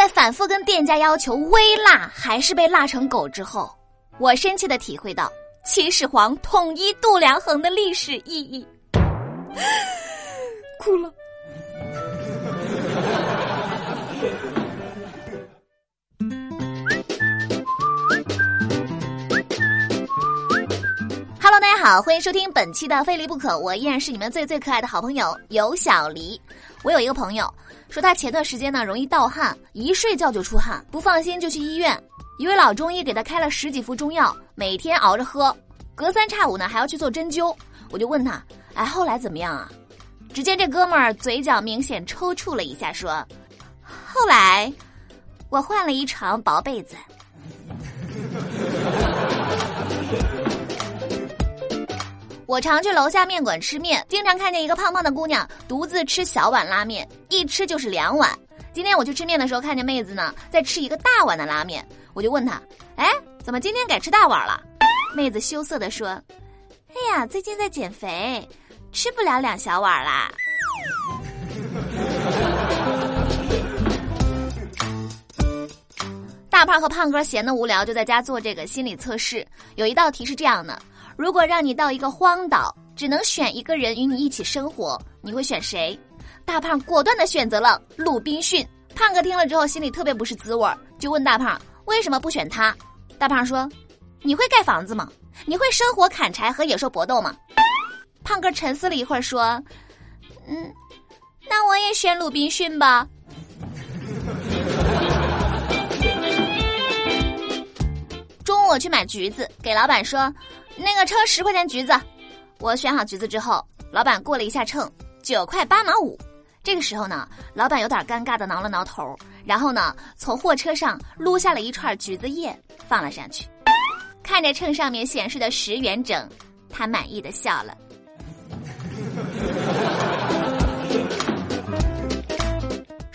在反复跟店家要求微辣，还是被辣成狗之后，我深切的体会到秦始皇统一度量衡的历史意义。哭了。Hello，大家好，欢迎收听本期的《非离不可》，我依然是你们最最可爱的好朋友尤小黎。我有一个朋友说，他前段时间呢容易盗汗，一睡觉就出汗，不放心就去医院。一位老中医给他开了十几副中药，每天熬着喝，隔三差五呢还要去做针灸。我就问他，哎，后来怎么样啊？只见这哥们儿嘴角明显抽搐了一下，说：“后来我换了一床薄被子。”我常去楼下面馆吃面，经常看见一个胖胖的姑娘独自吃小碗拉面，一吃就是两碗。今天我去吃面的时候，看见妹子呢在吃一个大碗的拉面，我就问她：“哎，怎么今天改吃大碗了？”妹子羞涩地说：“哎呀，最近在减肥，吃不了两小碗啦。”大胖和胖哥闲得无聊，就在家做这个心理测试。有一道题是这样的。如果让你到一个荒岛，只能选一个人与你一起生活，你会选谁？大胖果断的选择了鲁滨逊。胖哥听了之后，心里特别不是滋味儿，就问大胖为什么不选他。大胖说：“你会盖房子吗？你会生火砍柴和野兽搏斗吗？”胖哥沉思了一会儿说：“嗯，那我也选鲁滨逊吧。”中午我去买橘子，给老板说。那个称十块钱橘子，我选好橘子之后，老板过了一下秤，九块八毛五。这个时候呢，老板有点尴尬的挠了挠头，然后呢，从货车上撸下了一串橘子叶放了上去，看着秤上面显示的十元整，他满意的笑了。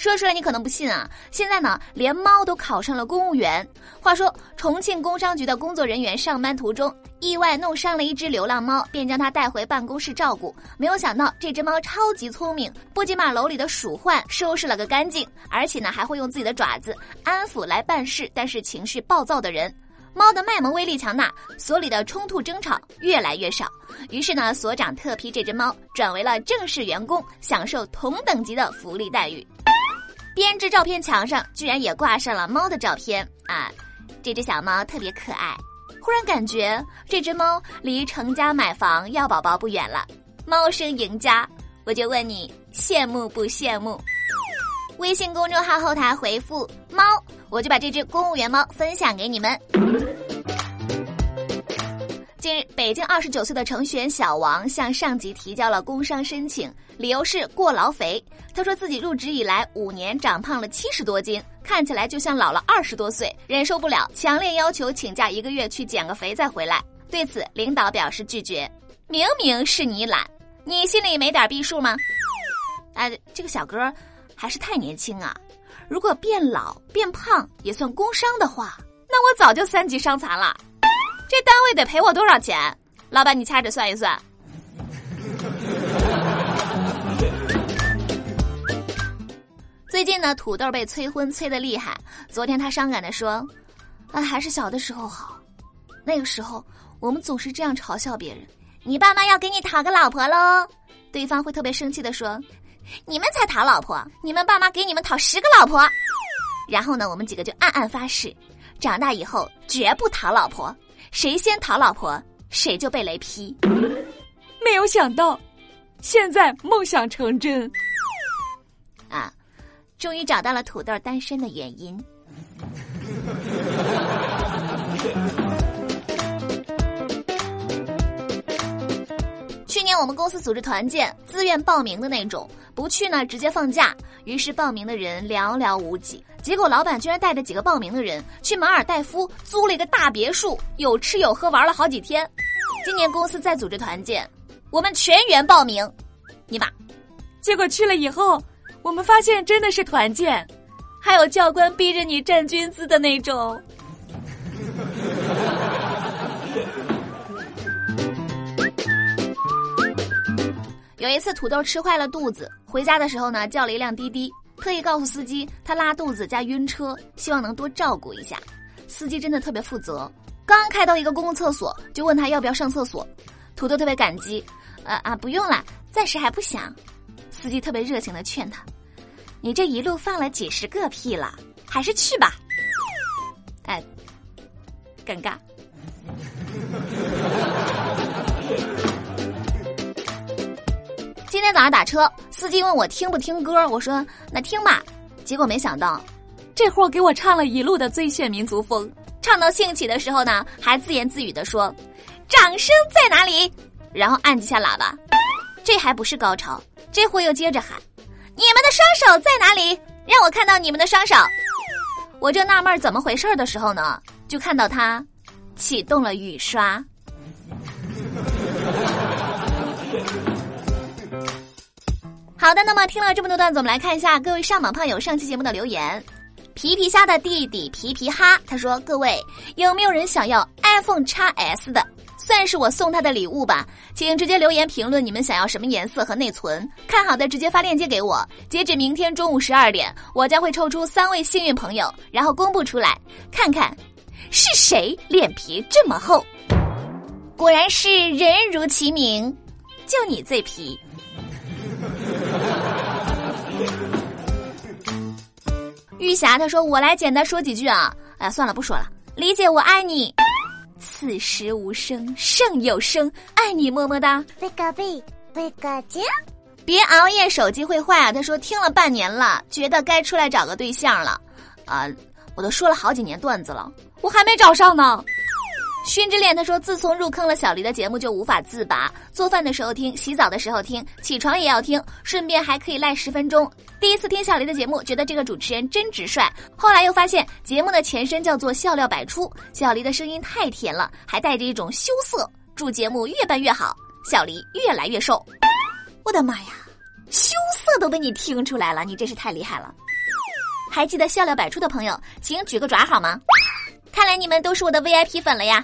说出来你可能不信啊！现在呢，连猫都考上了公务员。话说，重庆工商局的工作人员上班途中意外弄伤了一只流浪猫，便将它带回办公室照顾。没有想到，这只猫超级聪明，不仅把楼里的鼠患收拾了个干净，而且呢，还会用自己的爪子安抚来办事但是情绪暴躁的人。猫的卖萌威力强大，所里的冲突争吵越来越少。于是呢，所长特批这只猫转为了正式员工，享受同等级的福利待遇。编织照片墙上居然也挂上了猫的照片啊！这只小猫特别可爱，忽然感觉这只猫离成家买房要宝宝不远了。猫生赢家，我就问你羡慕不羡慕？微信公众号后台回复“猫”，我就把这只公务员猫分享给你们。近日，北京二十九岁的程序员小王向上级提交了工伤申请，理由是过劳肥。他说自己入职以来五年长胖了七十多斤，看起来就像老了二十多岁，忍受不了，强烈要求请假一个月去减个肥再回来。对此，领导表示拒绝。明明是你懒，你心里没点逼数吗？哎，这个小哥还是太年轻啊！如果变老变胖也算工伤的话，那我早就三级伤残了。这单位得赔我多少钱？老板，你掐指算一算。最近呢，土豆被催婚催的厉害。昨天他伤感的说：“啊，还是小的时候好。那个时候我们总是这样嘲笑别人：你爸妈要给你讨个老婆喽。对方会特别生气的说：你们才讨老婆，你们爸妈给你们讨十个老婆。然后呢，我们几个就暗暗发誓，长大以后绝不讨老婆。”谁先讨老婆，谁就被雷劈。没有想到，现在梦想成真。啊，终于找到了土豆单身的原因。我们公司组织团建，自愿报名的那种，不去呢直接放假。于是报名的人寥寥无几。结果老板居然带着几个报名的人去马尔代夫租了一个大别墅，有吃有喝玩了好几天。今年公司再组织团建，我们全员报名。尼玛！结果去了以后，我们发现真的是团建，还有教官逼着你站军姿的那种。有一次土豆吃坏了肚子，回家的时候呢叫了一辆滴滴。特意告诉司机他拉肚子加晕车，希望能多照顾一下。司机真的特别负责，刚开到一个公共厕所，就问他要不要上厕所。土豆特别感激，啊啊，不用了，暂时还不想。司机特别热情的劝他：“你这一路放了几十个屁了，还是去吧。”哎，尴尬。天早上打车，司机问我听不听歌，我说那听吧。结果没想到，这货给我唱了一路的最炫民族风，唱到兴起的时候呢，还自言自语的说：“掌声在哪里？”然后按几下喇叭。这还不是高潮，这货又接着喊：“你们的双手在哪里？让我看到你们的双手。”我正纳闷怎么回事的时候呢，就看到他启动了雨刷。好的，那么听了这么多段子，我们来看一下各位上榜胖友上期节目的留言。皮皮虾的弟弟皮皮哈他说：“各位有没有人想要 iPhone x S 的？算是我送他的礼物吧，请直接留言评论你们想要什么颜色和内存，看好的直接发链接给我。截止明天中午十二点，我将会抽出三位幸运朋友，然后公布出来，看看是谁脸皮这么厚。果然是人如其名，就你最皮。”玉霞她说：“我来简单说几句啊，哎，算了，不说了。理解，我爱你。此时无声胜有声，爱你么么哒。贝个贝，贝个姐，别熬夜，手机会坏啊。”他说：“听了半年了，觉得该出来找个对象了。啊，我都说了好几年段子了，我还没找上呢。”熏之恋他说：“自从入坑了小黎的节目，就无法自拔。做饭的时候听，洗澡的时候听，起床也要听，顺便还可以赖十分钟。第一次听小黎的节目，觉得这个主持人真直率。后来又发现节目的前身叫做笑料百出。小黎的声音太甜了，还带着一种羞涩。祝节目越办越好，小黎越来越瘦。我的妈呀，羞涩都被你听出来了，你真是太厉害了。还记得笑料百出的朋友，请举个爪好吗？看来你们都是我的 VIP 粉了呀。”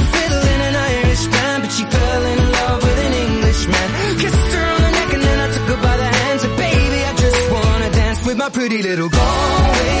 pretty little Galway